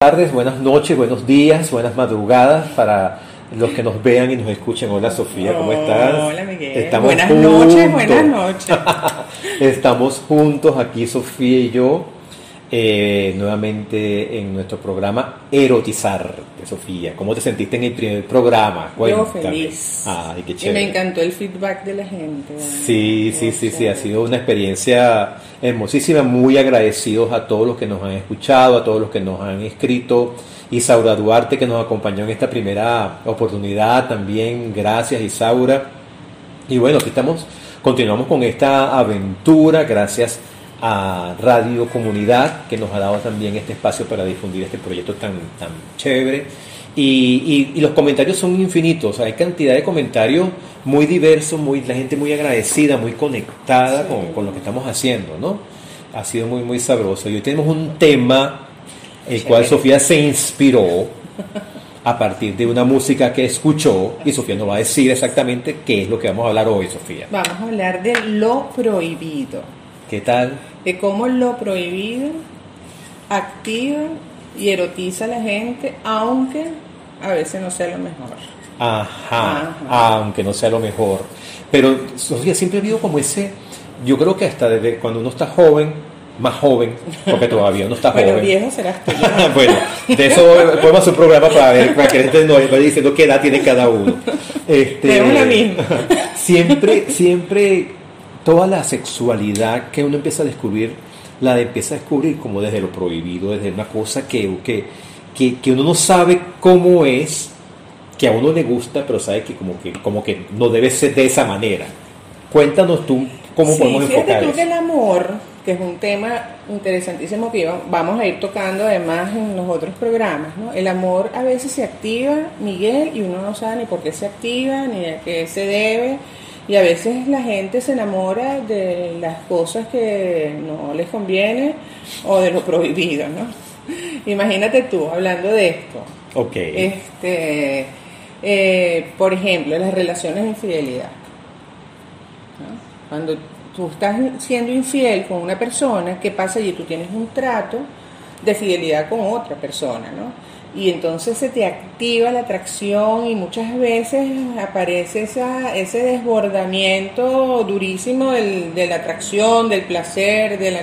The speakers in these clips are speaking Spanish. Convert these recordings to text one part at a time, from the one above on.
tardes, buenas noches, buenos días, buenas madrugadas para los que nos vean y nos escuchen. Hola Sofía, ¿cómo estás? Hola Miguel. Estamos buenas juntos. noches, buenas noches. Estamos juntos aquí, Sofía y yo, eh, nuevamente en nuestro programa Erotizar, Sofía. ¿Cómo te sentiste en el primer programa? Yo Cuéntame. feliz. Ay, qué y me chévere. encantó el feedback de la gente. Sí, sí, sí, sí, ha Chévere. sido una experiencia hermosísima, muy agradecidos a todos los que nos han escuchado, a todos los que nos han escrito. Isaura Duarte que nos acompañó en esta primera oportunidad también, gracias Isaura. Y bueno, aquí estamos, continuamos con esta aventura, gracias a Radio Comunidad que nos ha dado también este espacio para difundir este proyecto tan, tan chévere. Y, y- y los comentarios son infinitos, hay cantidad de comentarios muy diversos, muy, la gente muy agradecida, muy conectada Sí. con, con lo que estamos haciendo, ¿no? Ha sido muy, muy sabroso. Y hoy tenemos un tema el cual. Sofía se inspiró a partir de una música que escuchó y Sofía nos va a decir exactamente qué es lo que vamos a hablar hoy, Sofía. Vamos a hablar de lo prohibido. ¿Qué tal? De cómo lo prohibido activa y erotiza a la gente, aunque a veces no sea lo mejor. Ajá, Ajá. aunque no sea lo mejor. Pero Sofía siempre ha habido como ese, yo creo que hasta desde cuando uno está joven, más joven, porque todavía uno está Bueno, joven. viejo serás tú. bueno, de eso podemos hacer un programa para ver, para que la gente nos vaya diciendo qué edad tiene cada uno. Este, Tenemos la misma. Siempre, siempre, toda la sexualidad que uno empieza a descubrir, la empieza a descubrir como desde lo prohibido, desde una cosa que, que, que, que uno no sabe cómo es, que a uno le gusta, pero sabe que como que, como que no debe ser de esa manera. Cuéntanos tú cómo sí, podemos fíjate enfocar tú que el amor, que es un tema interesantísimo que vamos a ir tocando además en los otros programas, ¿no? El amor a veces se activa, Miguel, y uno no sabe ni por qué se activa, ni a qué se debe, y a veces la gente se enamora de las cosas que no les conviene o de lo prohibido, ¿no? Imagínate tú hablando de esto. Ok. Este, eh, por ejemplo, las relaciones de infidelidad. ¿no? Cuando tú estás siendo infiel con una persona, ¿qué pasa allí? Tú tienes un trato de fidelidad con otra persona, ¿no? Y entonces se te activa la atracción y muchas veces aparece esa, ese desbordamiento durísimo del- de la atracción, del placer, de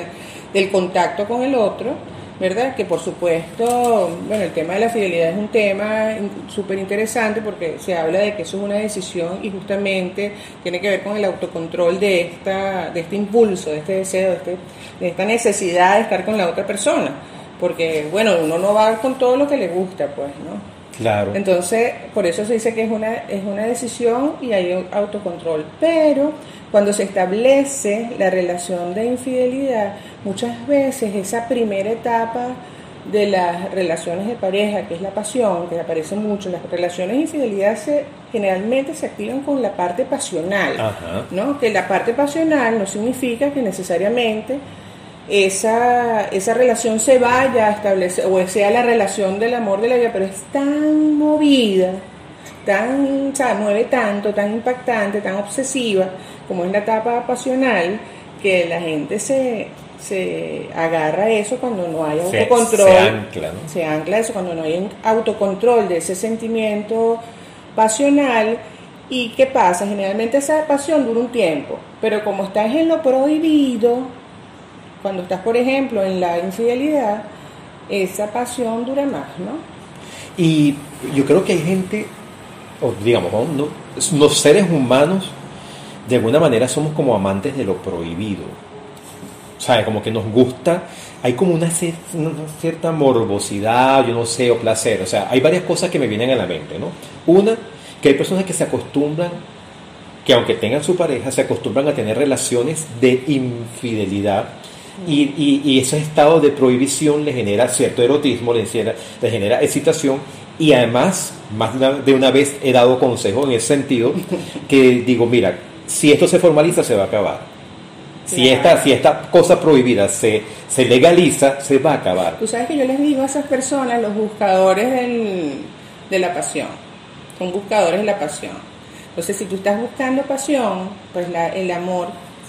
del contacto con el otro, ¿verdad? Que por supuesto, bueno, el tema de la fidelidad es un tema súper interesante porque se habla de que eso es una decisión y justamente tiene que ver con el autocontrol de, esta, de este impulso, de este deseo, de, este- de esta necesidad de estar con la otra persona. Porque, bueno, uno no va con todo lo que le gusta, pues, ¿no? Claro. Entonces, por eso se dice que es una, es una decisión y hay un autocontrol. Pero cuando se establece la relación de infidelidad, muchas veces esa primera etapa de las relaciones de pareja, que es la pasión, que aparece mucho, las relaciones de infidelidad se, generalmente se activan con la parte pasional. Ajá. ¿no? Que la parte pasional no significa que necesariamente esa, esa relación se vaya a establecer, o sea la relación del amor de la vida, pero es tan movida, tan, o sea, mueve tanto, tan impactante, tan obsesiva, como es la etapa pasional, que la gente se, se agarra a eso cuando no hay Se- autocontrol. se ancla, ¿no? Se ancla eso cuando no hay un autocontrol de ese sentimiento pasional. ¿Y qué pasa? Generalmente esa pasión dura un tiempo, pero como estás en lo prohibido, cuando estás, por ejemplo, en la infidelidad, esa pasión dura más, ¿no? Y yo creo que hay gente, digamos, ¿no? Los seres humanos, de alguna manera somos como amantes de lo prohibido. Sea, como que nos gusta, hay como una cierta morbosidad, yo no sé, o placer. O sea, hay varias cosas que me vienen a la mente, ¿no? Una, que hay personas que se acostumbran, que aunque tengan su pareja, se acostumbran a tener relaciones de infidelidad. Y, y, y ese estado de prohibición le genera cierto erotismo, le genera, le genera excitación y además, más de una, de una vez he dado consejo en ese sentido, que digo, mira, si esto se formaliza se va a acabar. Si, Claro. esta, si esta cosa prohibida se, se legaliza, se va a acabar. Tú sabes que yo les digo a esas personas, los buscadores del- de la pasión, son buscadores de la pasión. Entonces, si tú estás buscando pasión, pues la- el amor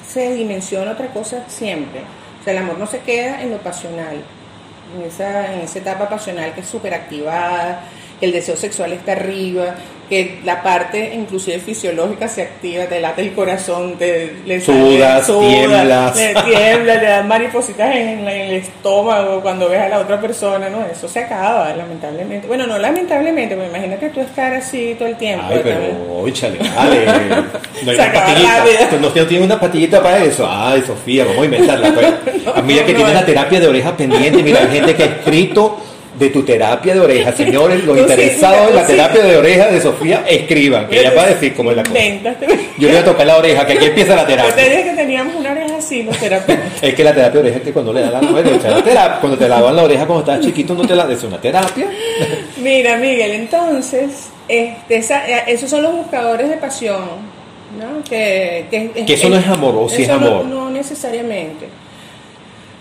se dimensiona otra cosa siempre. El amor no se queda en lo pasional. en esa, en esa etapa pasional que es súper activada, el deseo sexual está arriba, que la parte inclusive fisiológica se activa, te late el corazón, te le sale- Sudas, suda, tiemblas. le tiembla, le dan maripositas en, en el estómago cuando ves a la otra persona, no, eso se acaba, lamentablemente. Bueno, no lamentablemente, me imagino que tú estar así todo el tiempo. Ay, pero, échale, dale. No hay Se acaba rápido. No, no tiene una pastillita para eso. Ay, Sofía, vamos a inventarla. Pues. Ah, mira que no, tienes no. la terapia de oreja pendiente. Mira, hay gente que ha escrito de tu terapia de oreja. Señores, los sí, interesados en la sí. terapia de oreja de Sofía, escriban, que ella va a decir cómo es la cosa. Invéntate. Yo le voy a tocar la oreja, que aquí empieza la Yo te terapia. dije que teníamos una oreja así, los terapeutas. Es que la terapia de oreja es que cuando le da la bueno, o sea, la terapia, cuando te lavan la oreja cuando estás chiquito no te la es una terapia. Mira, Miguel, entonces, este, esa- eh, esos son los buscadores de pasión, ¿no? Que, que, Que eso no es amor, o sí es eso no- amor. No, necesariamente.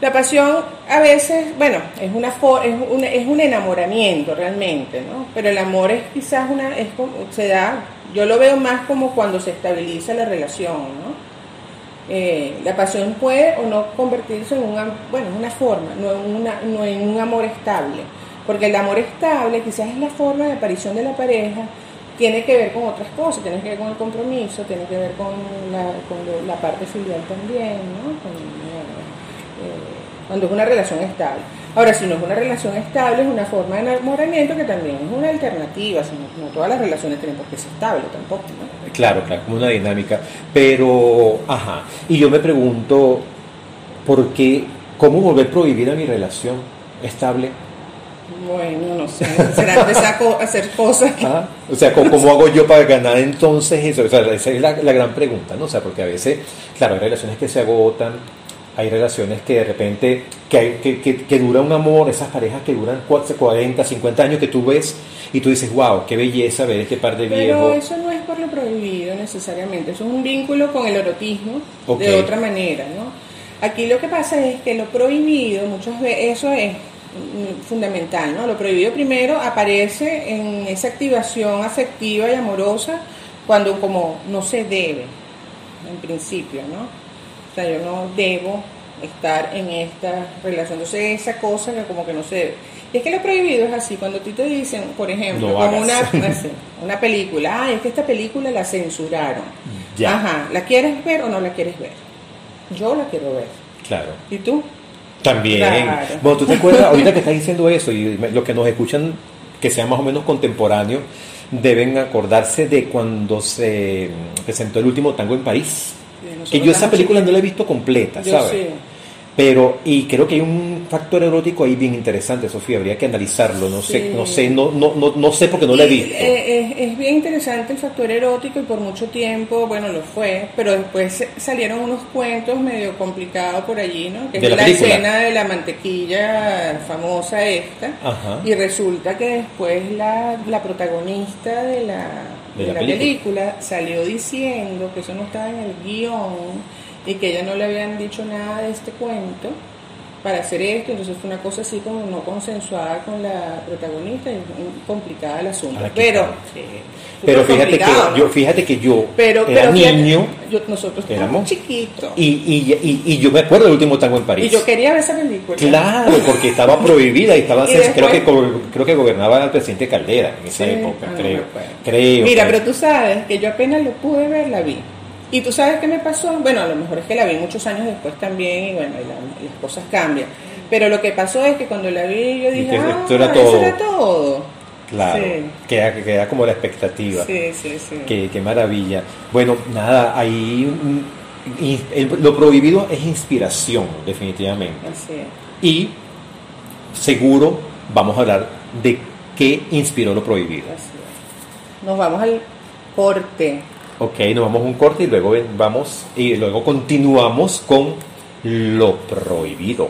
La pasión a veces, bueno, es una es un, es un enamoramiento realmente, ¿no? Pero el amor es quizás una, es como, se da, yo lo veo más como cuando se estabiliza la relación, ¿no? Eh, la pasión puede o no convertirse en una, bueno, en una forma, no en, una, no en un amor estable. Porque el amor estable quizás es la forma de aparición de la pareja, tiene que ver con otras cosas, tiene que ver con el compromiso, tiene que ver con la, con la parte filial también, ¿no? Con, cuando es una relación estable. Ahora, si no es una relación estable, es una forma de enamoramiento que también es una alternativa, no, no todas las relaciones tienen por qué ser estable tampoco, ¿no? Claro, claro, como una dinámica. Pero, ajá. Y yo me pregunto, ¿por qué? ¿Cómo volver prohibida mi relación estable? Bueno, no sé, será empezar a hacer cosas que... Ah, O sea, ¿cómo, cómo hago yo para ganar entonces eso? O sea, esa es la, la gran pregunta, ¿no? O sea, porque a veces, claro, hay relaciones que se agotan, hay relaciones que de repente, que, hay, que, que, que dura un amor, esas parejas que duran 40, 50 años que tú ves y tú dices, wow, qué belleza ver este par de Pero viejos. eso no es por lo prohibido necesariamente, eso es un vínculo con el erotismo de otra manera, ¿no? Aquí lo que pasa es que lo prohibido, muchas veces, eso es fundamental, ¿no? Lo prohibido primero aparece en esa activación afectiva y amorosa cuando como no se debe, en principio, ¿no? O sea, yo no debo estar en esta relación. Entonces, esa cosa que como que no se debe. Y es que lo prohibido es así. Cuando a ti te dicen, por ejemplo, No como una, así, una película, ah, es que esta película la censuraron. Ya. Ajá, ¿la quieres ver o no la quieres ver? Yo la quiero ver. Claro. ¿Y tú? También. Claro. Bueno, ¿tú te acuerdas? Ahorita que estás diciendo eso y los que nos escuchan, que sean más o menos contemporáneos, deben acordarse de cuando se presentó el último tango en París. Que yo esa película no la he visto completa, Yo ¿sabes? sí. Pero, y creo que hay un factor erótico ahí bien interesante, Sofía, habría que analizarlo, no sé, no sé, no, no, no, no sé porque no la he visto. eh, es, es bien interesante el factor erótico y por mucho tiempo, bueno, lo fue, pero después salieron unos cuentos medio complicados por allí, ¿no? Que De es la la, escena de la mantequilla famosa esta. Ajá. Y resulta que después la, la protagonista de la, De la la película. película salió diciendo que eso no estaba en el guion y que ella no le habían dicho nada de este cuento para hacer esto, entonces fue una cosa así como no consensuada con la protagonista y complicada el asunto. Ah, pero Pero fíjate que, yo, fíjate que yo pero, era pero fíjate, niño yo- nosotros éramos chiquitos y, y, y, y yo me acuerdo del último tango en París. y yo quería ver esa película. Claro, porque estaba prohibida y estaba creo que creo que gobernaba el presidente Caldera en esa Sí, época, no creo. creo. Mira, creo. pero tú sabes que yo apenas lo pude ver, la vi. Y tú sabes qué me pasó. Bueno, a lo mejor es que la vi muchos años después también y bueno, y la- las cosas cambian. Pero lo que pasó es que cuando la vi yo dije, ah, esto era eso todo". era todo. Claro, Sí. queda, queda como la expectativa. Sí, sí, sí. Qué, qué maravilla. Bueno, nada, ahí lo prohibido es inspiración, definitivamente. Así es. Y seguro vamos a hablar de qué inspiró lo prohibido. Así es. Nos vamos al corte. Ok, nos vamos a un corte y luego vamos y luego continuamos con lo prohibido.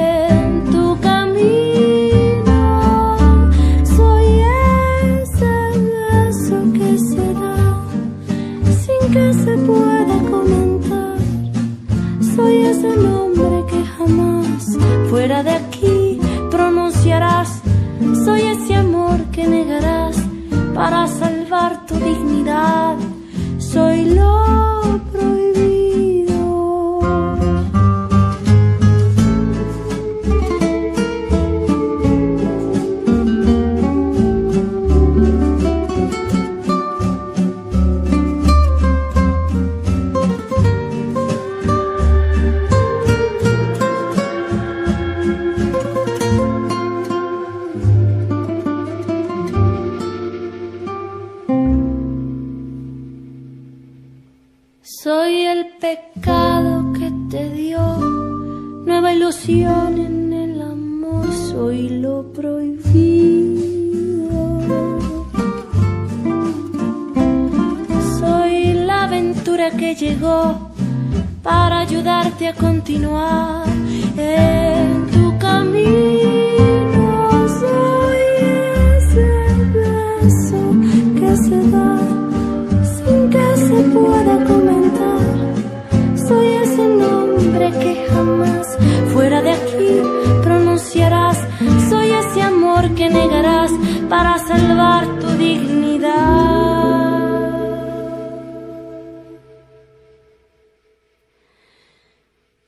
pueda comentar. Soy ese nombre que jamás fuera de aquí pronunciarás. Soy ese amor que negarás para salvar tu dignidad.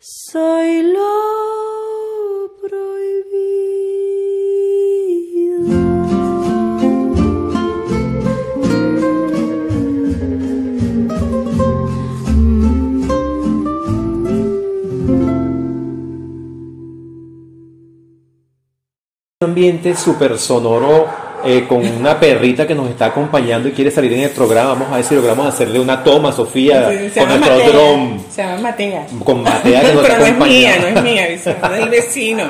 Soy lo ambiente súper sonoro eh, con una perrita que nos está acompañando y quiere salir en el programa. Vamos a ver si logramos hacerle una toma, Sofía, Se con llama nuestro Matea. dron. Se llama Matea. Con Matea que nos Pero no es mía, no es mía, es del vecino.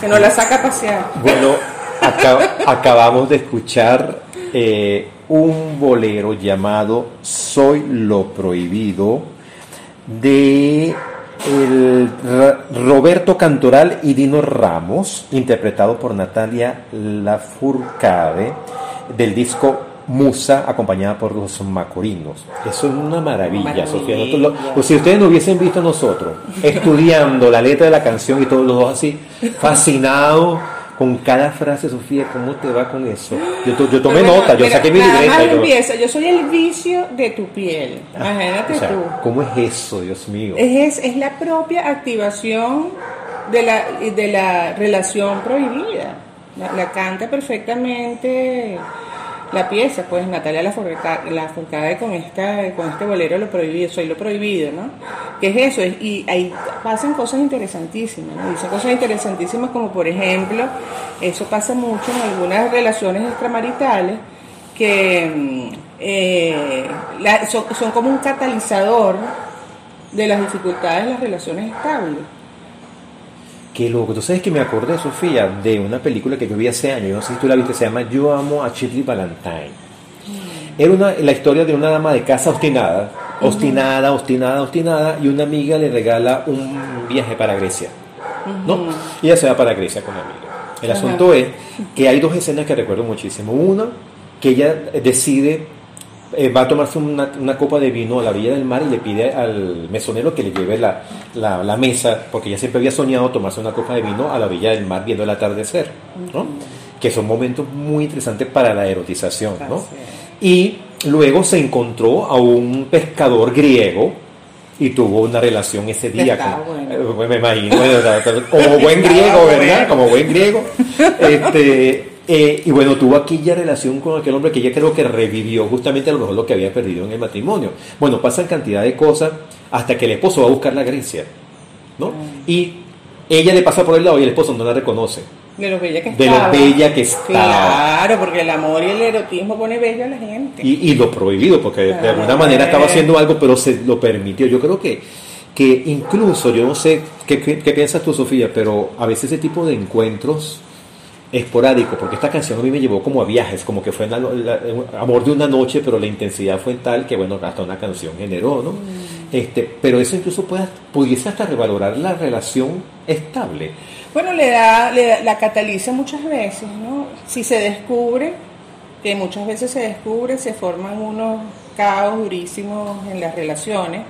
Que nos la saca a pasear. Bueno, acá- acabamos de escuchar eh, un bolero llamado Soy lo prohibido de el Roberto Cantoral y Dino Ramos, interpretado por Natalia Lafourcade, del disco Musa, acompañada por los Macorinos. Eso es una maravilla, Maravilla. Sofía. Nosotros lo- si ustedes nos hubiesen visto a nosotros estudiando la letra de la canción y todos los dos así, fascinados con cada frase, Sofía, ¿cómo te va con eso? Yo, to- yo tomé bueno, nota, yo mira, saqué mi nada más libreta. yo- empieza, yo soy el vicio de tu piel. Imagínate o sea, tú. ¿Cómo es eso, Dios mío? Es, es la propia activación de la, de la relación prohibida. La, la canta perfectamente la pieza, pues Natalia Lafourcade la Lafourcade con, esta, con este bolero Lo Prohibido, Soy Lo Prohibido, ¿no? ¿Qué es eso? Es- y ahí pasan cosas interesantísimas, ¿no? Dicen cosas interesantísimas como, por ejemplo, eso pasa mucho en algunas relaciones extramaritales que mm, eh, la- son, son como un catalizador de las dificultades de las relaciones estables. Qué loco. Tú sabes que me acordé, Sofía, de una película que yo vi hace años, no sé si tú la viste, se llama Yo amo a Shirley Valentine. Era una, la historia de una dama de casa obstinada, obstinada, obstinada, obstinada, y una amiga le regala un viaje para Grecia. ¿No? Y ella se va para Grecia con la amiga. El asunto es que hay dos escenas que recuerdo muchísimo. Una, que ella decide eh, va a tomarse una, una copa de vino a la orilla del mar y le pide al mesonero que le lleve la, la- la mesa, porque ella siempre había soñado tomarse una copa de vino a la orilla del mar viendo el atardecer, ¿no? Que son momentos muy interesantes para la erotización, ¿no? Y luego se encontró a un pescador griego y tuvo una relación ese día. Con- bueno. eh, me imagino, como buen griego, ¿verdad? Como buen griego. Este, eh, y bueno, tuvo aquella relación con aquel hombre que ella creo que revivió justamente a lo mejor lo que había perdido en el matrimonio. Bueno, pasan cantidad de cosas hasta que el esposo va a buscar la Grecia, ¿no? Y ella le pasa por el lado y el esposo no la reconoce. De lo bella que De lo estaba. bella que estaba. Claro, porque el amor y el erotismo pone bella a la gente. Y, y lo prohibido, porque de- de alguna manera estaba haciendo algo, pero se lo permitió. Yo creo que, que incluso, yo no sé qué, qué- qué piensas tú, Sofía, pero a veces ese tipo de encuentros esporádicos, porque esta canción a mí me llevó como a viajes, como que fue la- un amor de una noche, pero la intensidad fue tal que, bueno, hasta una canción generó, ¿no? Este, pero eso incluso puede, pudiese hasta revalorar la relación estable. Bueno, le da, le da- la cataliza muchas veces, ¿no? Si se descubre, que muchas veces se descubre, se forman unos caos durísimos en las relaciones,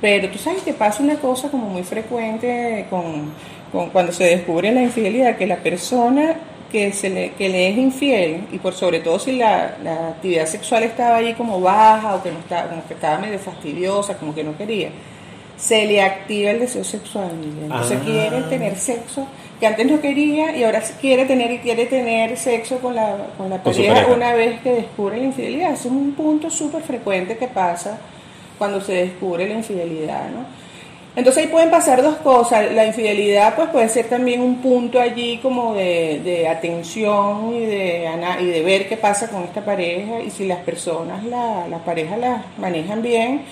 pero tú sabes que pasa una cosa como muy frecuente con, con cuando se descubre la infidelidad, que la persona que, se le, que le es infiel, y por sobre todo si la, la actividad sexual estaba ahí como baja o que, no estaba, como que estaba medio fastidiosa, como que no quería, se le activa el deseo sexual. Entonces Ah. quiere tener sexo que antes no quería y ahora quiere tener y quiere tener sexo con la, con la pareja, pareja. una vez que descubre la infidelidad. Es un punto súper frecuente que pasa cuando se descubre la infidelidad, ¿no? Entonces ahí pueden pasar dos cosas. La infidelidad pues puede ser también un punto allí como de, de atención y de, y de ver qué pasa con esta pareja y si las personas, la, las parejas las manejan bien,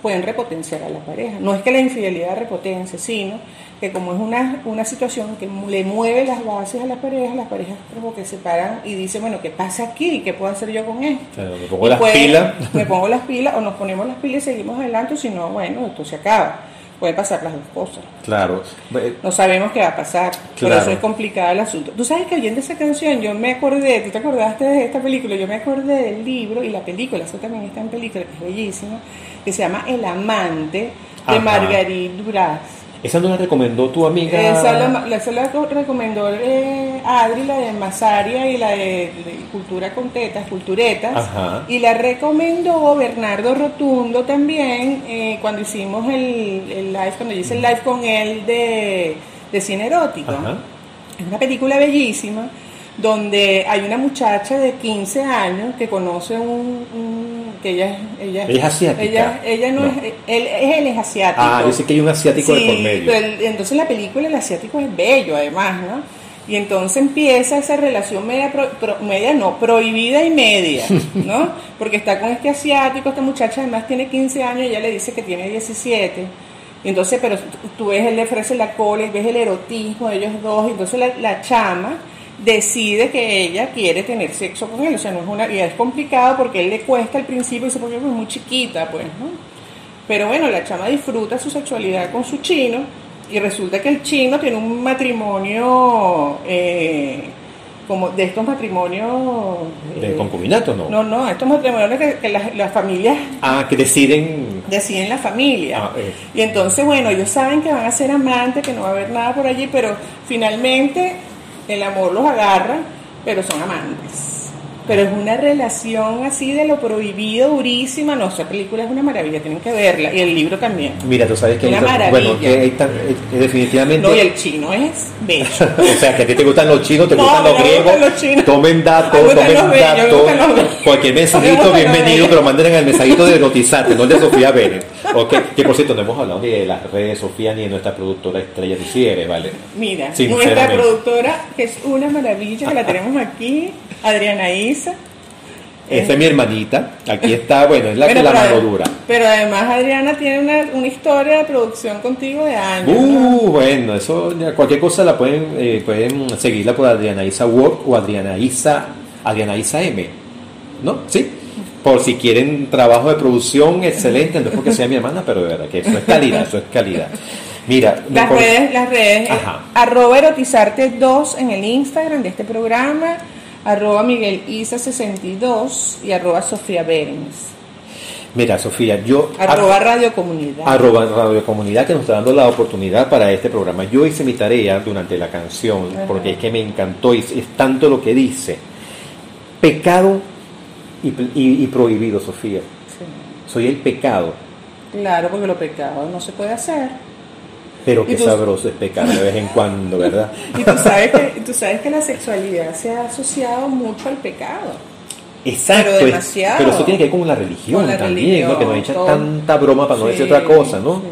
pueden repotenciar a la pareja. No es que la infidelidad repotencie, sino que como es una, una situación que le mueve las bases a las parejas, las parejas como que se paran y dicen, bueno, ¿qué pasa aquí? ¿Qué puedo hacer yo con esto? Me pongo Y las pilas. Me pongo las pilas o nos ponemos las pilas y seguimos adelante, si no, bueno, esto se acaba. Puede pasar las dos cosas. Claro. Eh, No sabemos qué va a pasar. Por Claro. eso es complicado el asunto. Tú sabes que oyendo esa canción, yo me acordé, tú te acordaste de esta película, yo me acordé del libro y la película, eso también está en película, que es bellísima, que se llama El amante de Ajá. Marguerite Duras. Esa no la recomendó tu amiga. Esa la, esa la recomendó eh, Adri, la de Masaria y la de, de Cultura con Tetas, Culturetas. Ajá. Y la recomendó Bernardo Rotundo también eh, cuando hicimos el, el live, cuando yo hice el live con él de, de cine erótico. Ajá. Es una película bellísima donde hay una muchacha de 15 años que conoce un, un- que ella, es- ella, Ella es asiática. Ella, ella no, No. es, él, él es asiático. Ah, sé que hay un asiático de Sí, por medio. el- entonces la película el asiático es bello además, ¿no? Y entonces empieza esa relación media, pro- pro- media no, prohibida y media, ¿no? Porque está con este asiático, esta muchacha además tiene 15 años y ella le dice que tiene 17. Y entonces, pero tú ves, él le ofrece la cola y ves el erotismo de ellos dos, y entonces la, la chama decide que ella quiere tener sexo con él, o sea, no es una, y es complicado porque él le cuesta al principio y dice, porque es muy chiquita, pues, ¿no? Pero bueno, la chama disfruta su sexualidad con su chino y resulta que el chino tiene un matrimonio eh, como de estos matrimonios... ¿De eh, concubinato no? No, no, estos matrimonios que, que las, las familias Ah, que deciden. deciden la familia. Ah, eh. Y entonces, bueno, ellos saben que van a ser amantes, que no va a haber nada por allí, pero finalmente el amor los agarra, pero son amantes. Pero es una relación así de lo prohibido, durísima. No, esa película es una maravilla, tienen que verla. Y el libro también. Mira, tú sabes que Una hay maravilla. bueno, que eh, definitivamente. No, y el chino es bello. O sea, que a ti te gustan los chinos, te No, gustan los griegos. gustan los chinos. Tomen datos, tomen datos. Cualquier Me mensajito, bienvenido, lo manden en el mensajito de Notizarte, no el de Sofía Vélez. Ok, que por cierto, no hemos hablado ni de las redes de Sofía ni de nuestra productora estrella de cierre, ¿vale? Mira, nuestra productora, que es una maravilla, que la tenemos aquí, Adriana Isa. Esta es mi hermanita, aquí está, bueno, es la que la mano dura. Pero además Adriana tiene una, una historia de producción contigo de años. ¿no? Uh, bueno, eso ya cualquier cosa la pueden eh, pueden seguirla por Adriana Isa Work o Adriana Isa Adriana Isa M, ¿no? Sí. Por si quieren trabajo de producción excelente, no es porque sea mi hermana, pero de verdad que eso es calidad, eso es calidad. Mira, Las redes, las redes, eh, Ajá. arroba erotizarte 2 en el Instagram de este programa, arroba Miguel Isa 62 y arroba Sofía Berens. Mira, Sofía, yo... Arroba Radio Comunidad. Arroba Radio Comunidad que nos está dando la oportunidad para este programa. Yo hice mi tarea durante la canción porque es que me encantó y es tanto lo que dice. Pecado y, prohibido, Sofía. Soy el pecado. Claro, porque lo pecado no se puede hacer. Pero qué sabroso es pecar de vez en cuando, ¿verdad? y tú sabes, que, tú sabes que la sexualidad se ha asociado mucho al pecado. Exacto, pero, demasiado. pero eso tiene que ver con la religión también, ¿no? que nos echa tanta broma para no decir otra cosa, ¿no?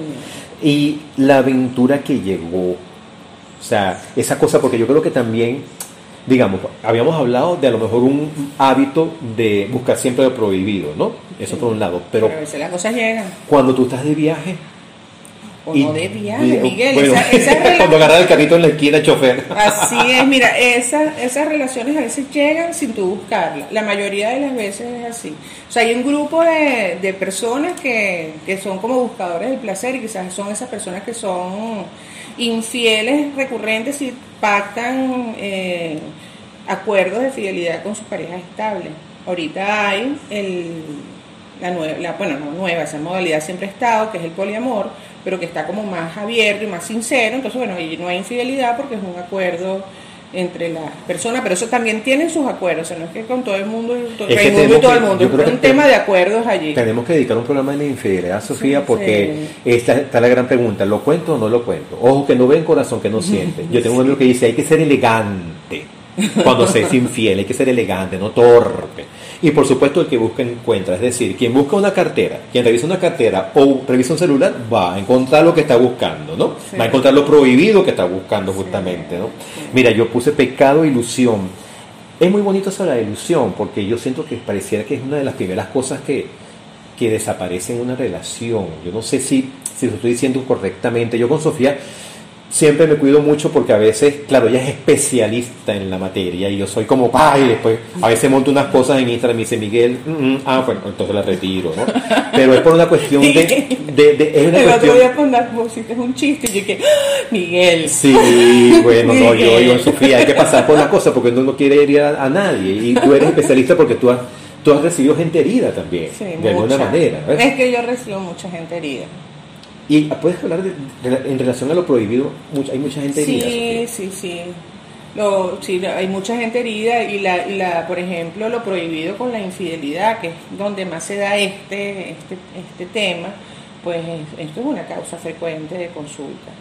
Y la aventura que llegó, o sea, esa cosa, porque yo creo que también, digamos, habíamos hablado de a lo mejor un hábito de buscar siempre lo prohibido, ¿no? Eso por un lado, pero, pero a veces las cosas llegan. Cuando tú estás de viaje, o no de viaje, Miguel. cuando agarras el carrito en la esquina, chofer. Así es, mira, esas, esas relaciones a veces llegan sin tú buscarlas. La mayoría de las veces es así. O sea, hay un grupo de, de personas que, que son como buscadores del placer y quizás son esas personas que son infieles recurrentes y pactan eh, acuerdos de fidelidad con sus parejas estables. Ahorita hay el, la nueva, la, bueno, no nueva, esa modalidad siempre ha estado, que es el poliamor, pero que está como más abierto y más sincero. Entonces, bueno, ahí no hay infidelidad porque es un acuerdo entre las personas, pero eso también tiene sus acuerdos, o sea, no es que con todo el mundo, todo, el mundo y todo el mundo, es un tema de acuerdos allí. Tenemos que dedicar un programa de la infidelidad, Sofía, porque esta está la gran pregunta, ¿lo cuento o no lo cuento? Ojo, que no ven corazón, que no siente. Yo tengo un amigo que dice, hay que ser elegante cuando se es infiel, hay que ser elegante, no torpe. Y por supuesto el que busca encuentra, es decir, quien busca una cartera, quien revisa una cartera o revisa un celular, va a encontrar lo que está buscando, ¿no? Va a encontrar lo prohibido que está buscando justamente, ¿no? Mira, yo puse pecado e ilusión. Es muy bonito eso de la ilusión, porque yo siento que pareciera que es una de las primeras cosas que, que desaparece en una relación. Yo no sé si, si lo estoy diciendo correctamente. Yo con Sofía siempre me cuido mucho porque a veces, claro, ella es especialista en la materia y yo soy como, ay, después a veces monto unas cosas en Instagram y me dice Miguel, mm, mm, ah, bueno, entonces la retiro, ¿no? Pero es por una cuestión de... de, de es una cuestión... voy a poner, es un chiste, y yo que, ah, Miguel. Sí, bueno, no, yo, yo, Sofía, hay que pasar por la cosa porque uno no quiere herir a, nadie y tú eres especialista porque tú has, tú has recibido gente herida también, de alguna manera. Es que yo recibo mucha gente herida. Y puedes hablar de, en relación a lo prohibido, hay mucha gente herida. Sí, sí, sí. Lo, sí, hay mucha gente herida y la, y la, por ejemplo, lo prohibido con la infidelidad, que es donde más se da este, este, este tema, pues esto es una causa frecuente de consulta.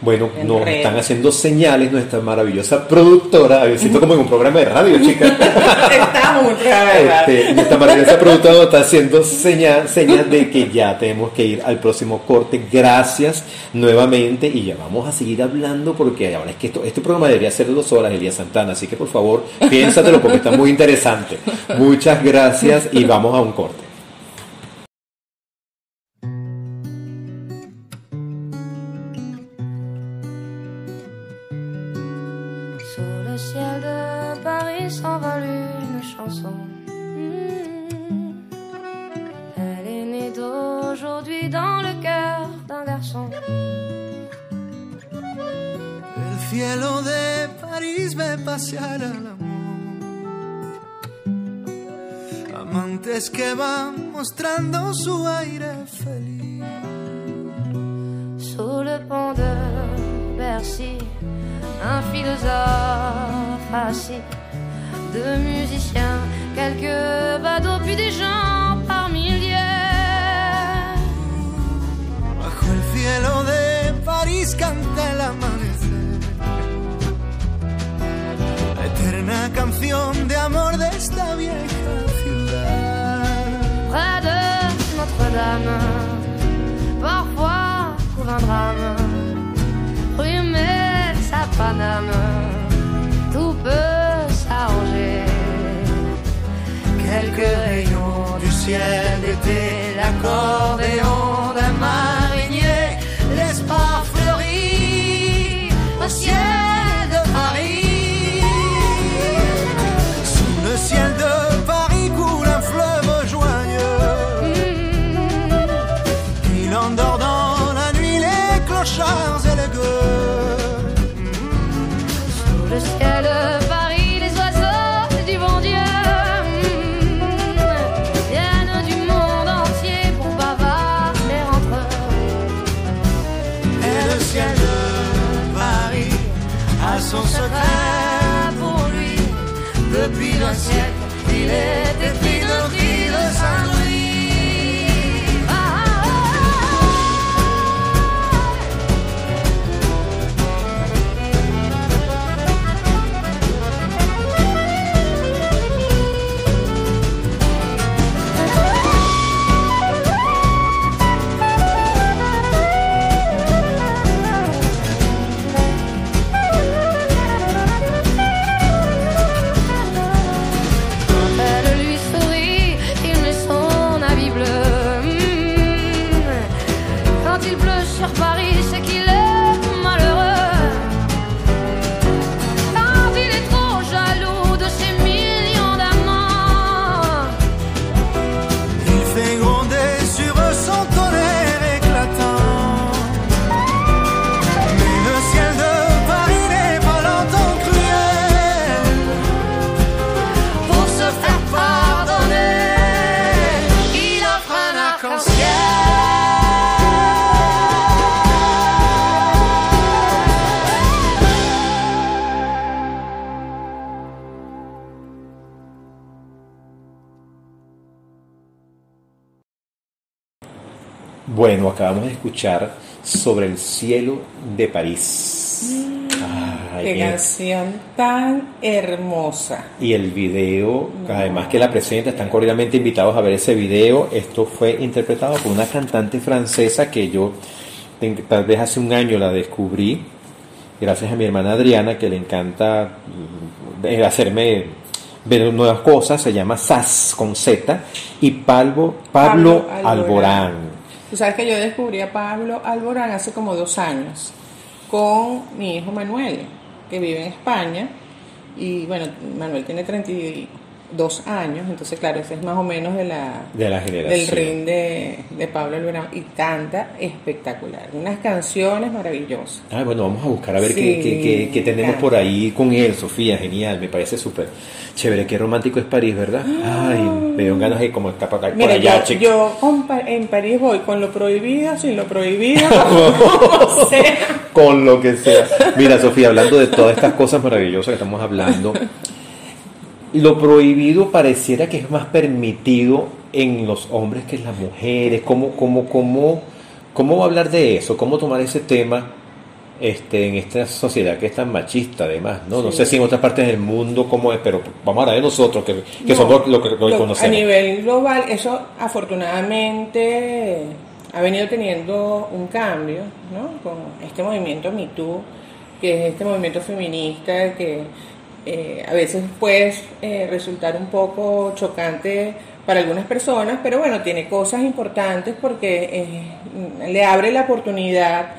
Bueno, nos están haciendo señales nuestra maravillosa productora. A siento como en un programa de radio, chicas. Estamos. Este, nuestra maravillosa productora está haciendo señas de que ya tenemos que ir al próximo corte. Gracias nuevamente y ya vamos a seguir hablando porque ahora es que esto, este programa debería ser de dos horas, Elías Santana. Así que por favor, piénsatelo porque está muy interesante. Muchas gracias y vamos a un corte. Pasear al amor. Amantes que van mostrando su aire feliz. Sous le pont de Bercy, un philosophe assis, deux musiciens, quelques badauds, puis des gens un drame. Oui, ça pas d'âme, tout peut s'arranger. Quelques rayons du ciel d'été, l'accordéon. David. Acabamos de escuchar sobre el cielo de París. Ay, Qué bien. canción tan hermosa. Y el video, además que la presenta, están cordialmente invitados a ver ese video. Esto fue interpretado por una cantante francesa que yo tal vez hace un año la descubrí, gracias a mi hermana Adriana, que le encanta mm, eh, hacerme ver nuevas cosas. Se llama Sass con Z y Pablo, Pablo, Pablo Alborán. Alborán. Sabes que yo descubrí a Pablo Alborán hace como dos años con mi hijo Manuel, que vive en España. Y bueno, Manuel tiene 32 años, entonces claro, ese es más o menos de la, De la generación. del ring de, de Pablo Alborán. Y canta espectacular, unas canciones maravillosas. Ah, bueno, vamos a buscar a ver Sí, qué, qué- qué- qué tenemos por ahí con él, Sofía, genial, me parece súper chévere, qué romántico es París, ¿verdad? Ay, me dio ganas de como estar por acá- por Mira, allá, yo, yo en París voy con lo prohibido, sin lo prohibido, sea. Con lo que sea. Mira, Sofía, hablando de todas estas cosas maravillosas que estamos hablando, lo prohibido pareciera que es más permitido en los hombres que en las mujeres. ¿Cómo, cómo, cómo, cómo hablar de eso? ¿Cómo tomar ese tema este, en esta sociedad que es tan machista además? No, no sé si en otras partes del mundo cómo es, pero vamos a hablar de nosotros, que, que No, somos lo que lo- conocemos. A nivel global, eso afortunadamente ha venido teniendo un cambio, ¿no? Con este movimiento Me Too, que es este movimiento feminista que eh, a veces puede eh, resultar un poco chocante para algunas personas, pero bueno, tiene cosas importantes porque eh, le abre la oportunidad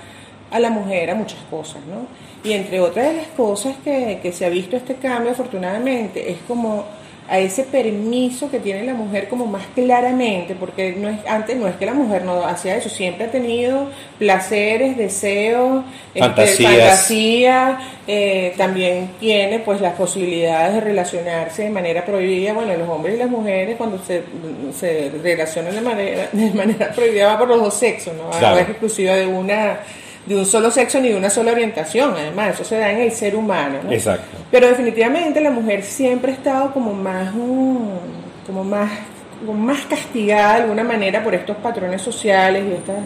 a la mujer a muchas cosas, ¿no? Y entre otras las cosas que, que se ha visto este cambio, afortunadamente, es como a ese permiso que tiene la mujer como más claramente, porque no es, antes no es que la mujer no hacía eso, siempre ha tenido placeres, deseos, este, Fantasías. fantasía, eh, también tiene pues las posibilidades de relacionarse de manera prohibida, bueno, los hombres y las mujeres cuando se, se relacionan de manera, de manera prohibida va por los dos sexos, no, Claro. no es exclusiva de una de un solo sexo ni de una sola orientación, además, eso se da en el ser humano, ¿no? Exacto. Pero definitivamente la mujer siempre ha estado como más, como más, como más castigada de alguna manera por estos patrones sociales y estas,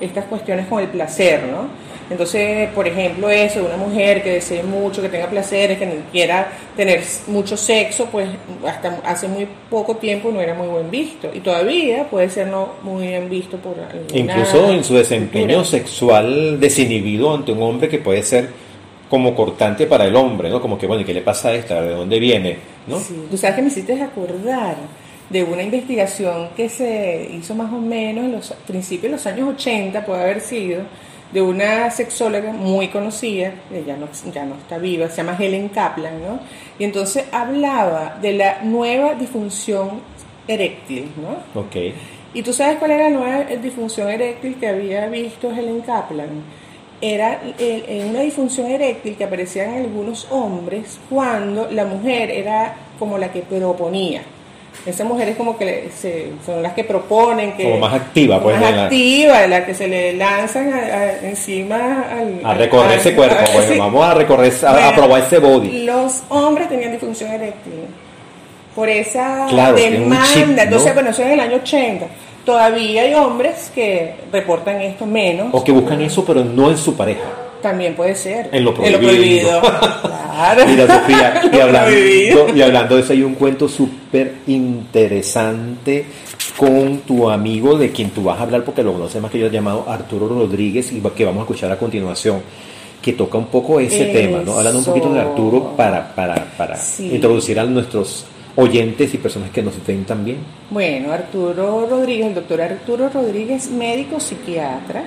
estas cuestiones con el placer, ¿no? Entonces, por ejemplo, eso de una mujer que desee mucho, que tenga placeres, que quiera tener mucho sexo, pues hasta hace muy poco tiempo no era muy buen visto. Y todavía puede ser no muy bien visto por Incluso en su desempeño cultura. sexual desinhibido ante un hombre que puede ser como cortante para el hombre, ¿no? Como que, bueno, ¿y ¿qué le pasa a esta? ¿De dónde viene? ¿No? Sí. Tú sabes que me hiciste acordar de una investigación que se hizo más o menos en los principios de los años 80, puede haber sido, de una sexóloga muy conocida, ella no, ya no está viva, se llama Helen Kaplan, ¿no? Y entonces hablaba de la nueva disfunción eréctil, ¿no? Ok. ¿Y tú sabes cuál era la nueva disfunción eréctil que había visto Helen Kaplan? Era eh, eh, una disfunción eréctil que aparecía en algunos hombres cuando la mujer era como la que proponía. Esas mujeres como que se- son las que proponen, que Como más activa, pues, más de la- activa, las que se le lanzan a- a- encima al, A recorrer al- ese cuerpo, a- bueno, sí. vamos a recorrer, a, Bueno, probar ese body. Los hombres tenían disfunción eréctil. Por esa Claro, demanda. chip, ¿no? Entonces, bueno, eso es en el año 80. Todavía hay hombres que reportan esto menos. O que buscan eso, pero no en su pareja. También puede ser. En lo prohibido. prohibido. claro. Mira, Sofía, y Lo hablando, y hablando de eso, hay un cuento súper interesante con tu amigo de quien tú vas a hablar, porque lo conoces más que yo, llamado Arturo Rodríguez, y que vamos a escuchar a continuación, que toca un poco ese Eso. tema, ¿no? Hablando un poquito de Arturo para, para, para Sí. introducir a nuestros oyentes y personas que nos ven también. Bueno, Arturo Rodríguez, el doctor Arturo Rodríguez, médico psiquiatra,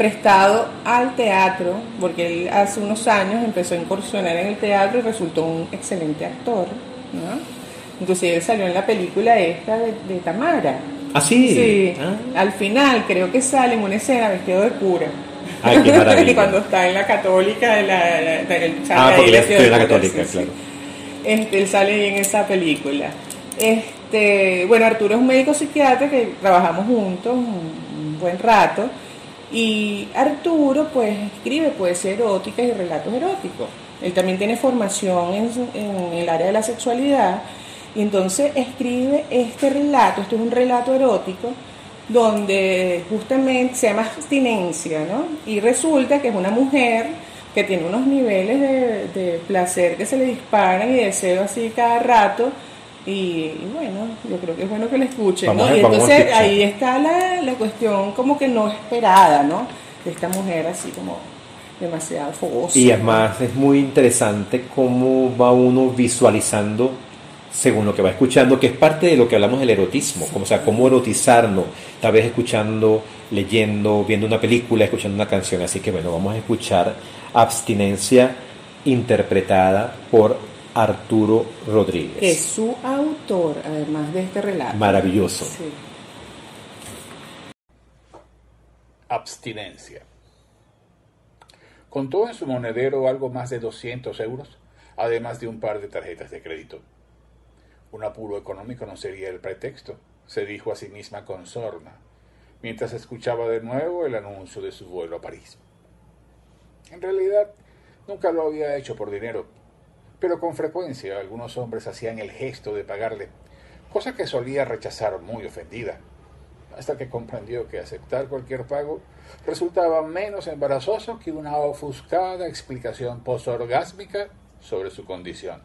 prestado al teatro, porque él hace unos años empezó a incursionar en el teatro y resultó un excelente actor, ¿no? Inclusive él salió en la película esta de, de Tamara. Ah, sí. Sí, Ah. al final creo que sale en una escena vestido de cura. Ay, qué maravilla. Cuando está en la católica, de la, la- de- sale Ah, porque estoy en de la católica, sí, sí. claro. Este, él sale en esa película. Este, bueno, Arturo es un médico psiquiatra que trabajamos juntos un, un buen rato. Y Arturo, pues, escribe poesía erótica y relatos eróticos. Él también tiene formación en, en el área de la sexualidad. Y entonces escribe este relato, esto es un relato erótico, donde justamente se llama abstinencia, ¿no? Y resulta que es una mujer que tiene unos niveles de, de placer que se le disparan y deseo así cada rato. Y, y bueno, yo creo que es bueno que la escuchen, Vamos ¿no? Y entonces ahí está la, la cuestión como que no esperada, ¿no? De esta mujer así como demasiado fogosa. Y además es muy interesante cómo va uno visualizando según lo que va escuchando, que es parte de lo que hablamos del erotismo, como, o sea, cómo erotizarnos, tal vez escuchando, leyendo, viendo una película, escuchando una canción. Así que bueno, vamos a escuchar Abstinencia interpretada por Arturo Rodríguez. Que es su autor, además de este relato. Maravilloso. Sí. Abstinencia. Contó en su monedero algo más de 200 euros, además de un par de tarjetas de crédito. Un apuro económico no sería el pretexto, se dijo a sí misma con sorna, mientras escuchaba de nuevo el anuncio de su vuelo a París. En realidad, nunca lo había hecho por dinero, pero con frecuencia algunos hombres hacían el gesto de pagarle, cosa que solía rechazar muy ofendida hasta que comprendió que aceptar cualquier pago resultaba menos embarazoso que una ofuscada explicación posorgásmica sobre su condición.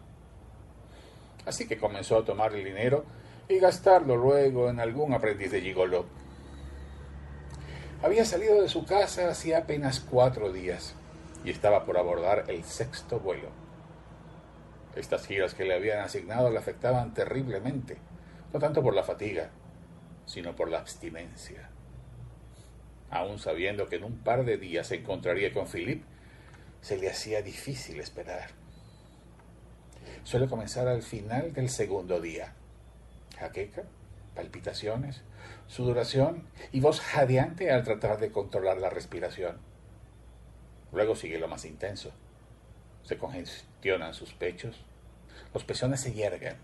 Así que comenzó a tomar el dinero y gastarlo luego en algún aprendiz de gigolo. Había salido de su casa hacía apenas cuatro días y estaba por abordar el sexto vuelo. Estas giras que le habían asignado le afectaban terriblemente, no tanto por la fatiga, sino por la abstinencia. Aún sabiendo que en un par de días se encontraría con Philip, se le hacía difícil esperar. Suele comenzar al final del segundo día. Jaqueca, palpitaciones, sudoración y voz jadeante al tratar de controlar la respiración. Luego sigue lo más intenso. Se congestionan sus pechos, los pezones se hiergan,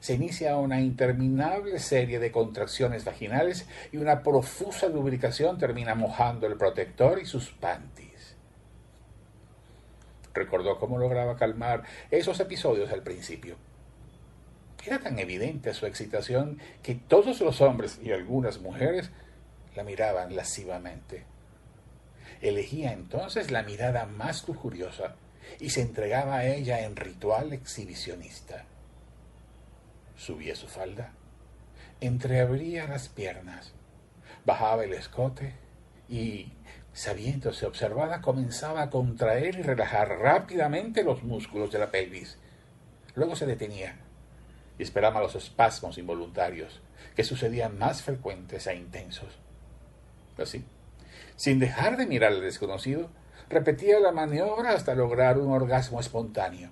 se inicia una interminable serie de contracciones vaginales y una profusa lubricación termina mojando el protector y sus panties. Recordó cómo lograba calmar esos episodios al principio. Era tan evidente su excitación que todos los hombres y algunas mujeres la miraban lascivamente. Elegía entonces la mirada más lujuriosa y se entregaba a ella en ritual exhibicionista subía su falda, entreabría las piernas, bajaba el escote y, sabiéndose observada, comenzaba a contraer y relajar rápidamente los músculos de la pelvis. Luego se detenía y esperaba los espasmos involuntarios, que sucedían más frecuentes e intensos. Así, sin dejar de mirar al desconocido, repetía la maniobra hasta lograr un orgasmo espontáneo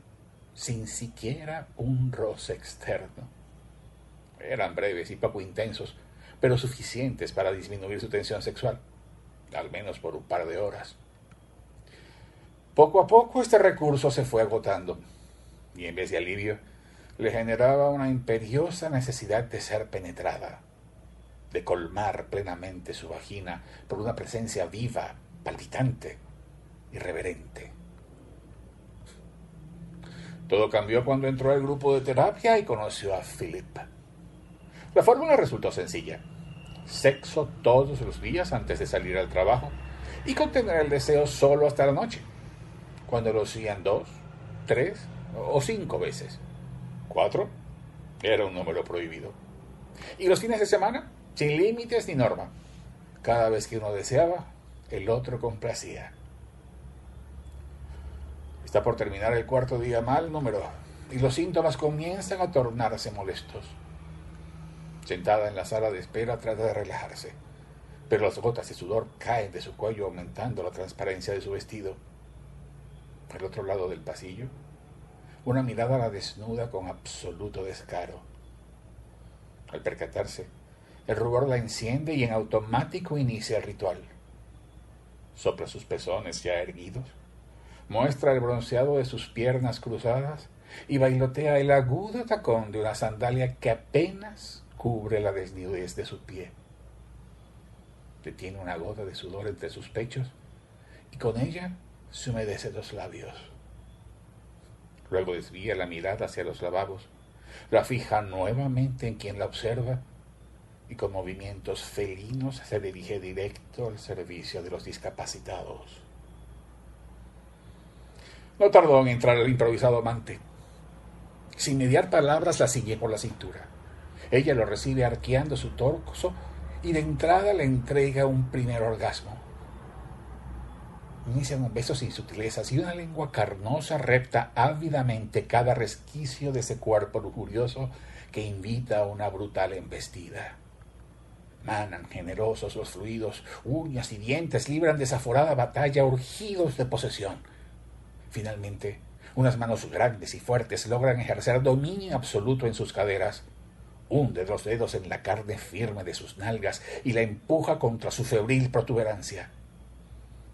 sin siquiera un roce externo. Eran breves y poco intensos, pero suficientes para disminuir su tensión sexual, al menos por un par de horas. Poco a poco este recurso se fue agotando, y en vez de alivio, le generaba una imperiosa necesidad de ser penetrada, de colmar plenamente su vagina por una presencia viva, palpitante, irreverente. Todo cambió cuando entró al grupo de terapia y conoció a Philip. La fórmula resultó sencilla. Sexo todos los días antes de salir al trabajo y contener el deseo solo hasta la noche, cuando lo hacían dos, tres o cinco veces. Cuatro era un número prohibido. Y los fines de semana, sin límites ni norma. Cada vez que uno deseaba, el otro complacía. Está por terminar el cuarto día mal número y los síntomas comienzan a tornarse molestos. Sentada en la sala de espera trata de relajarse, pero las gotas de sudor caen de su cuello aumentando la transparencia de su vestido. Al otro lado del pasillo, una mirada la desnuda con absoluto descaro. Al percatarse, el rubor la enciende y en automático inicia el ritual. Sopla sus pezones ya erguidos, muestra el bronceado de sus piernas cruzadas y bailotea el agudo tacón de una sandalia que apenas cubre la desnudez de su pie. Detiene una gota de sudor entre sus pechos y con ella se humedece los labios. Luego desvía la mirada hacia los lavabos, la fija nuevamente en quien la observa y con movimientos felinos se dirige directo al servicio de los discapacitados. No tardó en entrar el improvisado amante. Sin mediar palabras la sigue por la cintura. Ella lo recibe arqueando su torso y de entrada le entrega un primer orgasmo. Inician un beso sin sutilezas y una lengua carnosa repta ávidamente cada resquicio de ese cuerpo lujurioso que invita a una brutal embestida. Manan generosos los fluidos, uñas y dientes libran desaforada batalla urgidos de posesión. Finalmente, unas manos grandes y fuertes logran ejercer dominio absoluto en sus caderas. Hunde los dedos en la carne firme de sus nalgas y la empuja contra su febril protuberancia.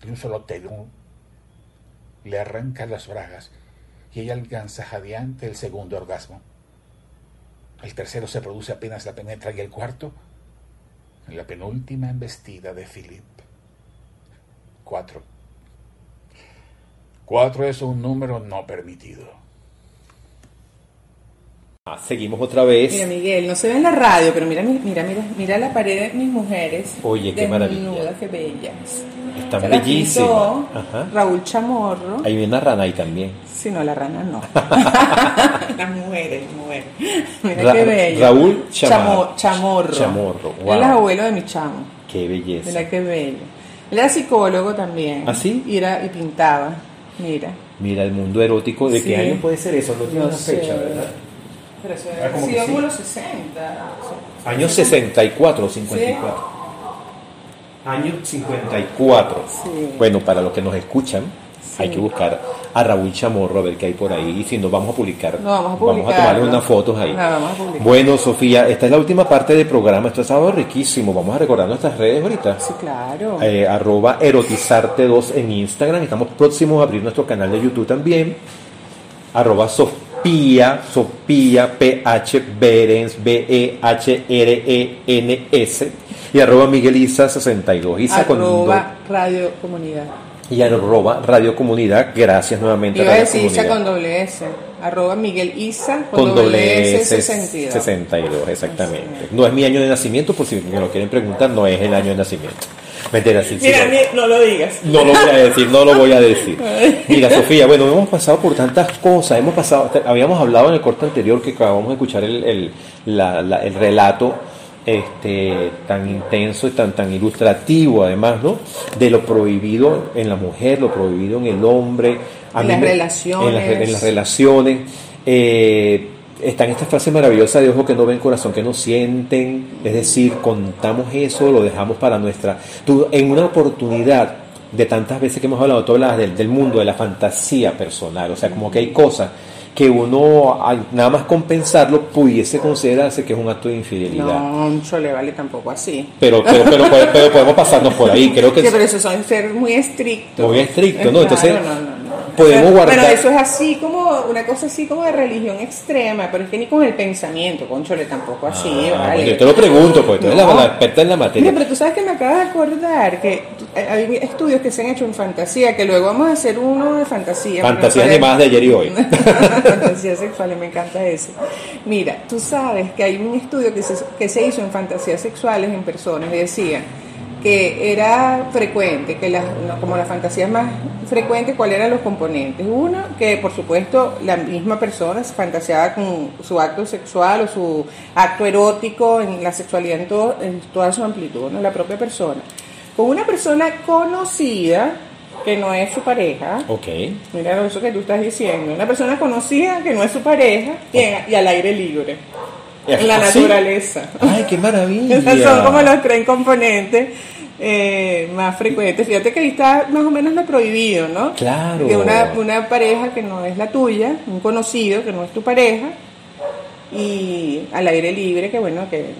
De un solo telón le arranca las bragas y ella alcanza jadeante el segundo orgasmo. El tercero se produce apenas la penetra y el cuarto la penúltima embestida de Philip. Cuatro. Cuatro es un número no permitido. Ah, seguimos otra vez. Mira, Miguel, no se ve en la radio, pero mira, mira, mira, mira la pared de mis mujeres. Oye, qué maravilla. Qué bellas. Están bellísimas. Ajá. Raúl Chamorro. Hay una rana ahí también. Si no, la rana no. las mujeres, mujeres. Mira Ra- qué bello. Raúl Chamar- Chamo- Chamorro. Chamorro, Él wow. es abuelo de mi chamo. Qué belleza. Mira qué bello. Él era psicólogo también. ¿Ah, sí? Y, era, y pintaba. Mira. Mira, el mundo erótico. ¿De Sí. qué año puede ser eso? No tiene No una sé. fecha, ¿verdad? Pero eso Ah, como sí, que sí. como los 60. Años 64 o 54. Año 54. Sí. Bueno, para los que nos escuchan, Sí. hay que buscar a Raúl Chamorro a ver qué hay por ahí. Y si no, vamos a publicar. No, vamos a Vamos a tomarle unas fotos ahí. No, vamos a publicar. Bueno, Sofía, esta es la última parte del programa. Esto ha estado riquísimo. Vamos a recordar nuestras redes ahorita. Sí, claro. Eh, arroba erotizarte2 en Instagram. Estamos próximos a abrir nuestro canal de YouTube también. Arroba Sofía, Sofía, PH Berens, E B-E-H-R-E-N-S. Y arroba Miguelisa62. Isa con Arroba Radio Comunidad. Y arroba Radio Comunidad. Gracias nuevamente Radio decir Isa con doble S. Arroba Miguel Isa con, Con doble S 62. 62, exactamente. No es mi año de nacimiento, por si me lo quieren preguntar, no es el año de nacimiento. Mentira, sí, sí, Mira, no. lo digas. No lo voy a decir, no lo voy a decir. Mira, Sofía, bueno, hemos pasado por tantas cosas. Hemos pasado, habíamos hablado en el corte anterior que acabamos de escuchar el, el, la- la- el relato este, tan intenso y tan, tan ilustrativo, además, ¿no? De lo prohibido en la mujer, lo prohibido en el hombre. En las me- relaciones. En las, en las relaciones. Eh, están estas frases maravillosas de ojo que no ven, corazón que no sienten. Es decir, contamos eso, lo dejamos para nuestra. Tú, en una oportunidad de tantas veces que hemos hablado, tú hablas del, del mundo, de la fantasía personal. O sea, como que hay cosas que uno, al nada más compensarlo, pudiese considerarse que es un acto de infidelidad. No, mucho le vale tampoco así. Pero, pero, pero, pero, pero podemos pasarnos por ahí. Creo que Sí, pero eso son ser muy estrictos. muy estricto, Eh, ¿no? Entonces, claro, no, no, no. podemos guardar. Bueno, eso es así como, una cosa así como de religión extrema, pero es que ni con el pensamiento, conchole, tampoco así, Ah, vale. pues yo te lo pregunto, pues tú eres la- la experta en la materia. Mira, pero tú sabes que me acabas de acordar que hay estudios que se han hecho en fantasía, que luego vamos a hacer uno de fantasía. Fantasías animadas de ayer y hoy. fantasías sexuales, me encanta eso. Mira, tú sabes que hay un estudio que se, que se hizo en fantasías sexuales en personas y decía que era frecuente, que las, como las fantasías más frecuentes, ¿cuáles eran los componentes? Uno, que por supuesto la misma persona se fantaseaba con su acto sexual o su acto erótico en la sexualidad en, todo- en toda su amplitud, ¿no? la propia persona. Con una persona conocida, que no es su pareja, ok. Mira eso que tú estás diciendo. Una persona conocida que no es su pareja y, al aire libre. En la ¿Ah, sí? naturaleza. Ay, qué maravilla. Esos son como los tres componentes eh, más frecuentes. Fíjate que ahí está más o menos lo prohibido, ¿no? Claro. De una, una pareja que no es la tuya, un conocido que no es tu pareja, y al aire libre, que bueno, que,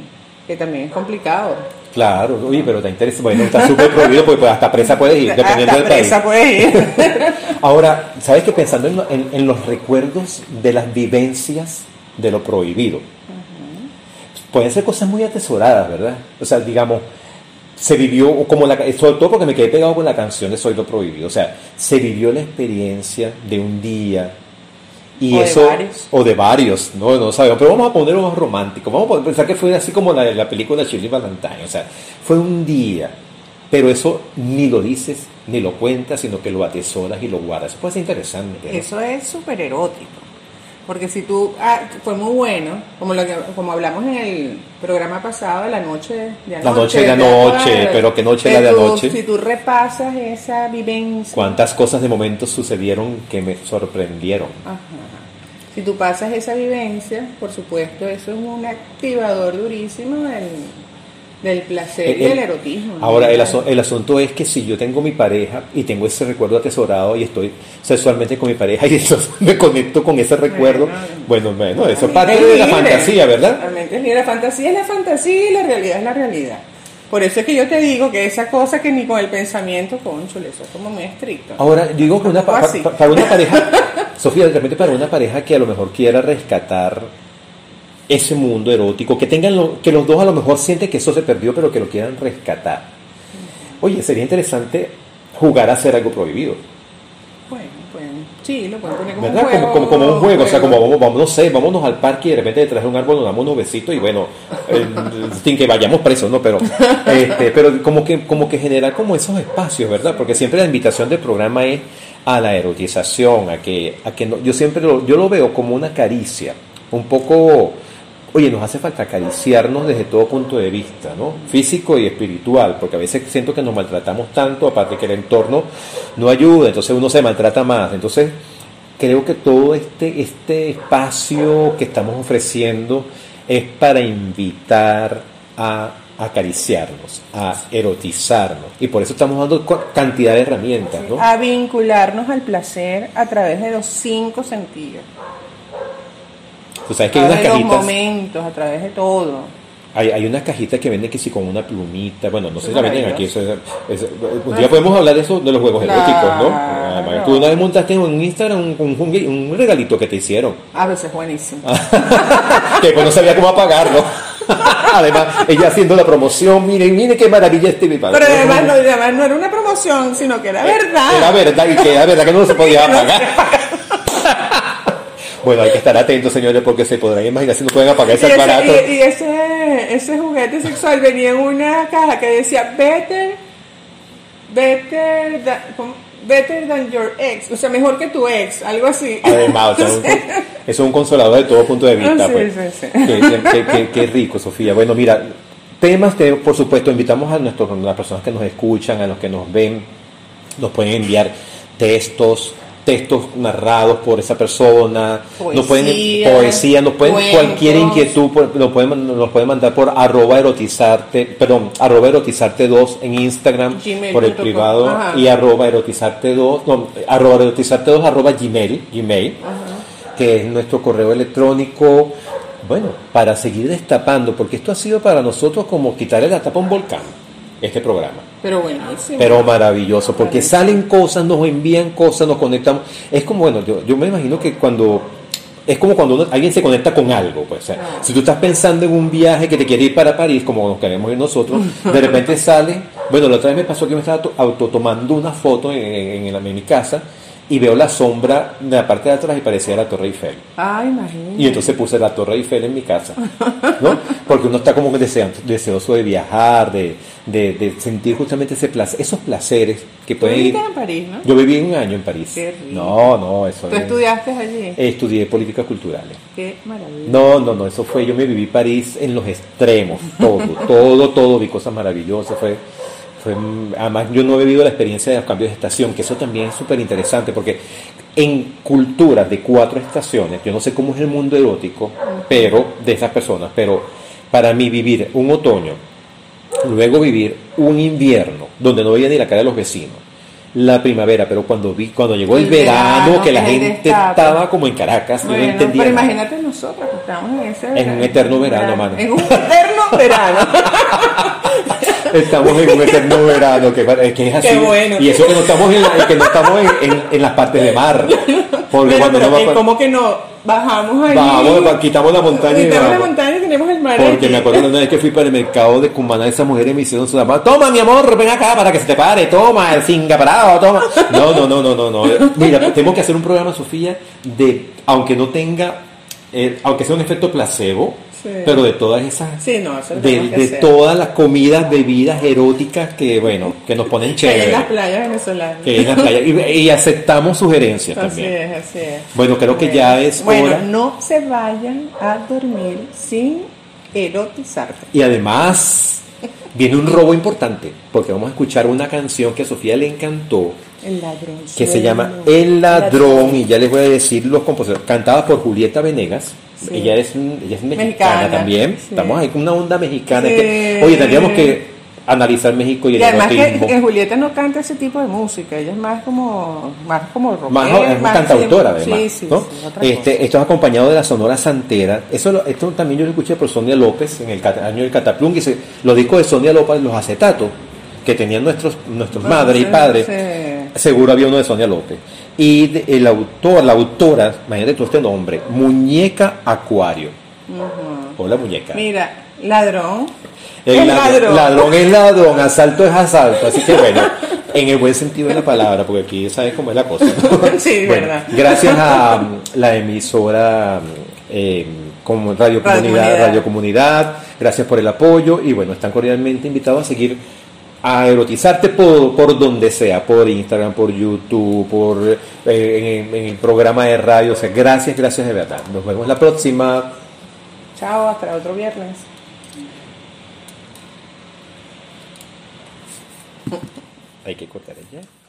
que también es complicado. Claro, oye, pero está interesante. Bueno, está súper prohibido porque pues, hasta presa puedes ir, dependiendo Hasta del país. presa puede ir. Ahora, ¿sabes que Pensando en, lo- en- en los recuerdos de las vivencias de lo prohibido, pueden ser cosas muy atesoradas, ¿verdad? O sea, digamos, se vivió, como la, sobre todo porque me quedé pegado con la canción de Soy lo Prohibido, o sea, se vivió la experiencia de un día. Y O de eso, varios. o de varios, no, no sabemos, pero vamos a ponerlo más romántico, vamos a pensar que fue así como la, la película Shirley Valentine, o sea, fue un día, pero eso ni lo dices, ni lo cuentas, sino que lo atesoras y lo guardas. Eso puede ser interesante. ¿no? Eso es súper erótico. Porque si tú, ah, fue muy bueno, como lo que, como hablamos en el programa pasado, la noche de anoche. La noche de ¿te anoche, pero ¿qué noche Que la de anoche? Si tú repasas esa vivencia, ¿Cuántas cosas de momento sucedieron que me sorprendieron? ajá, si tú pasas esa vivencia, por supuesto, eso es un activador durísimo del, del placer y El- del erotismo. ¿no? Ahora, el, asu- el asunto es que si yo tengo mi pareja y tengo ese recuerdo atesorado y estoy sexualmente con mi pareja y entonces me conecto con ese recuerdo, bueno, bueno, eso es parte de la fantasía, ¿verdad? Realmente. La fantasía es la fantasía y la realidad es la realidad. Por eso es que yo te digo que esa cosa que ni con el pensamiento, conchole, eso es como muy estricto. Ahora, digo que una, pa- pa- para una pareja, Sofía, de repente para una pareja que a lo mejor quiera rescatar ese mundo erótico, que tengan lo- que los dos a lo mejor sienten que eso se perdió, pero que lo quieran rescatar. Oye, sería interesante jugar a hacer algo prohibido, Bueno, pues sí, lo pueden poner como ¿verdad? un juego. como, como, como un juego, o sea, como vamos, vamos, no sé, vámonos al parque y de repente detrás de un árbol nos damos unos besitos y bueno, eh, sin que vayamos presos, ¿no? Pero, este, pero como que, como que generar como esos espacios, ¿verdad? Porque siempre la invitación del programa es a la erotización, a que, a que no, yo siempre lo, yo lo veo como una caricia, un poco, oye, nos hace falta acariciarnos desde todo punto de vista, ¿no? Físico y espiritual, porque a veces siento que nos maltratamos tanto, aparte que el entorno no ayuda, entonces uno se maltrata más, entonces creo que todo este, este espacio que estamos ofreciendo es para invitar a acariciarnos, a erotizarnos. Y por eso estamos dando cantidad de herramientas, ¿no? A vincularnos al placer a través de los cinco sentidos. Tú sabes que a hay unas los cajitas, momentos, a través de todo. hay, hay unas cajitas que venden que sí con una plumita, bueno, no sé si la venden aquí. eso es- es- un día podemos hablar de eso, de los juegos Claro. eróticos, ¿no? Ah, Tú una vez montaste en Instagram un, un- un regalito que te hicieron. A veces buenísimo. que pues no sabía cómo apagarlo. Además, ella haciendo la promoción, mire, mire qué maravilla este mi padre. Pero además no, además no era una promoción, sino que era verdad. Era verdad, y que era verdad que no se podía apagar. Bueno, hay que estar atentos, señores, porque se podrán imaginar si no pueden apagar ese aparato. y- y ese, ese juguete sexual venía en una caja que decía better, better, than, ¿cómo? better than your ex, o sea, mejor que tu ex, algo así. Además, o sea, un- eso es un consolador de todo punto de vista. Ah, sí, pues. sí, sí. Qué, qué- qué- qué rico, Sofía. Bueno, mira, temas que, por supuesto, invitamos a nuestros, a las personas que nos escuchan, a los que nos ven, nos pueden enviar textos, textos narrados por esa persona, nos pueden Poesía, poesía, nos pueden cuentos. cualquier inquietud, nos pueden, nos pueden mandar por arroba erotizarte, perdón, arroba erotizarte 2 en Instagram, Gmail por el privado, Ajá. y arroba erotizarte 2, no, arroba erotizarte 2 arroba gmail, gmail que es nuestro correo electrónico, bueno, para seguir destapando, porque esto ha sido para nosotros como quitarle la tapa a un volcán, este programa. Pero buenísimo. Pero maravilloso, porque salen cosas, nos envían cosas, nos conectamos. Es como, bueno, yo, yo me imagino que cuando. Es como cuando uno- alguien se conecta con algo. Pues, o sea, Ah. Si tú estás pensando en un viaje que te quiere ir para París, como nos queremos ir nosotros, de repente sale. Bueno, la otra vez me pasó que me estaba to- autotomando una foto en, en- en la- en mi casa y veo la sombra de la parte de atrás y parecía la Torre Eiffel. Ay, imagínate. Y entonces puse la Torre Eiffel en mi casa, ¿no? Porque uno está como desean- deseoso de viajar, de, de- de sentir justamente ese placer, esos placeres que Tú pueden ir. en París, ¿no? Yo viví un año en París. Qué rico. No, no, eso ¿Tú es- estudiaste allí? Estudié políticas culturales. Qué maravilla. No, no, no, eso fue, yo me viví París en los extremos, todo, todo, todo, vi cosas maravillosas, fue, fue, además yo no he vivido la experiencia de los cambios de estación, que eso también es súper interesante, porque en culturas de cuatro estaciones, yo no sé cómo es el mundo erótico, pero, de esas personas, pero para mí vivir un otoño, luego vivir un invierno, donde no veía ni la cara de los vecinos, la primavera, pero cuando vi, cuando llegó el, El verano, verano, que la gente destape. estaba como en Caracas, yo no Bueno, entendía pero nada. imagínate nosotros que estamos en ese En un eterno verano, mano. En un eterno verano. Estamos en un eterno verano, que, es que es así. Qué bueno. Y eso que no estamos en, la- que no estamos en, en- en las partes de mar. Porque Pero, cuando pero uno va que pa- ¿cómo que no? Bajamos pa- quitamos la montaña y Quitamos la vamos. montaña y tenemos el mar Porque me acuerdo una vez que fui para el mercado de Cumaná, esas mujeres me hicieron su llamada. Toma, mi amor, ven acá para que se te pare. Toma, el singa parado, toma. No, no, no, no, no, no. Mira, tengo que hacer un programa, Sofía, de, aunque no tenga, eh, aunque sea un efecto placebo, Sí. pero de todas esas Sí, no, eso lo de, todas las comidas, bebidas eróticas que, bueno, que nos ponen Que hay en chévere. las playas venezolanas. Que en las playas. Y, y aceptamos sugerencias Así también. es, así es. Bueno, creo que ya es Bueno, hora. no se vayan a dormir sin erotizarte. Y además, viene un robo importante, porque vamos a escuchar una canción que a Sofía le encantó, El ladrón. que se llama El Ladrón, y ya les voy a decir los compositores. Cantada por Julieta Venegas. Sí. Ella, es, ella es mexicana, Mexicana, también. sí. Estamos ahí con una onda mexicana. Sí. Que, oye, tendríamos que analizar México y el además que, que Julieta no canta ese tipo de música, ella es más como más como rockera, Más, es una más- cantautora, además. sí, ¿no? sí, este, esto es acompañado de la Sonora Santera. Eso lo- esto también yo lo escuché por Sonia López en el año del Cataplum, que se, los discos de Sonia López, los acetatos que tenían nuestros, nuestros Bueno, madres y padres. Seguro había uno de Sonia López. Y el autor, la autora, imagínate tú este nombre, Muñeca Acuario. Hola, muñeca. Mira, ladrón. El ladrón, ladrón. es ladrón, asalto es asalto. Así que bueno, en el buen sentido de la palabra, porque aquí sabes cómo es la cosa. ¿no? Sí, Bueno, verdad. Gracias a um, la emisora um, eh, como Radio Radio Comunidad, Comunidad. Radio Comunidad, gracias por el apoyo y bueno, están cordialmente invitados a seguir a erotizarte por, por donde sea, por Instagram, por YouTube, por eh, en, en el programa de radio. O sea, gracias, gracias de verdad. Nos vemos la próxima. Chao, hasta otro viernes. Hay que cortar ya.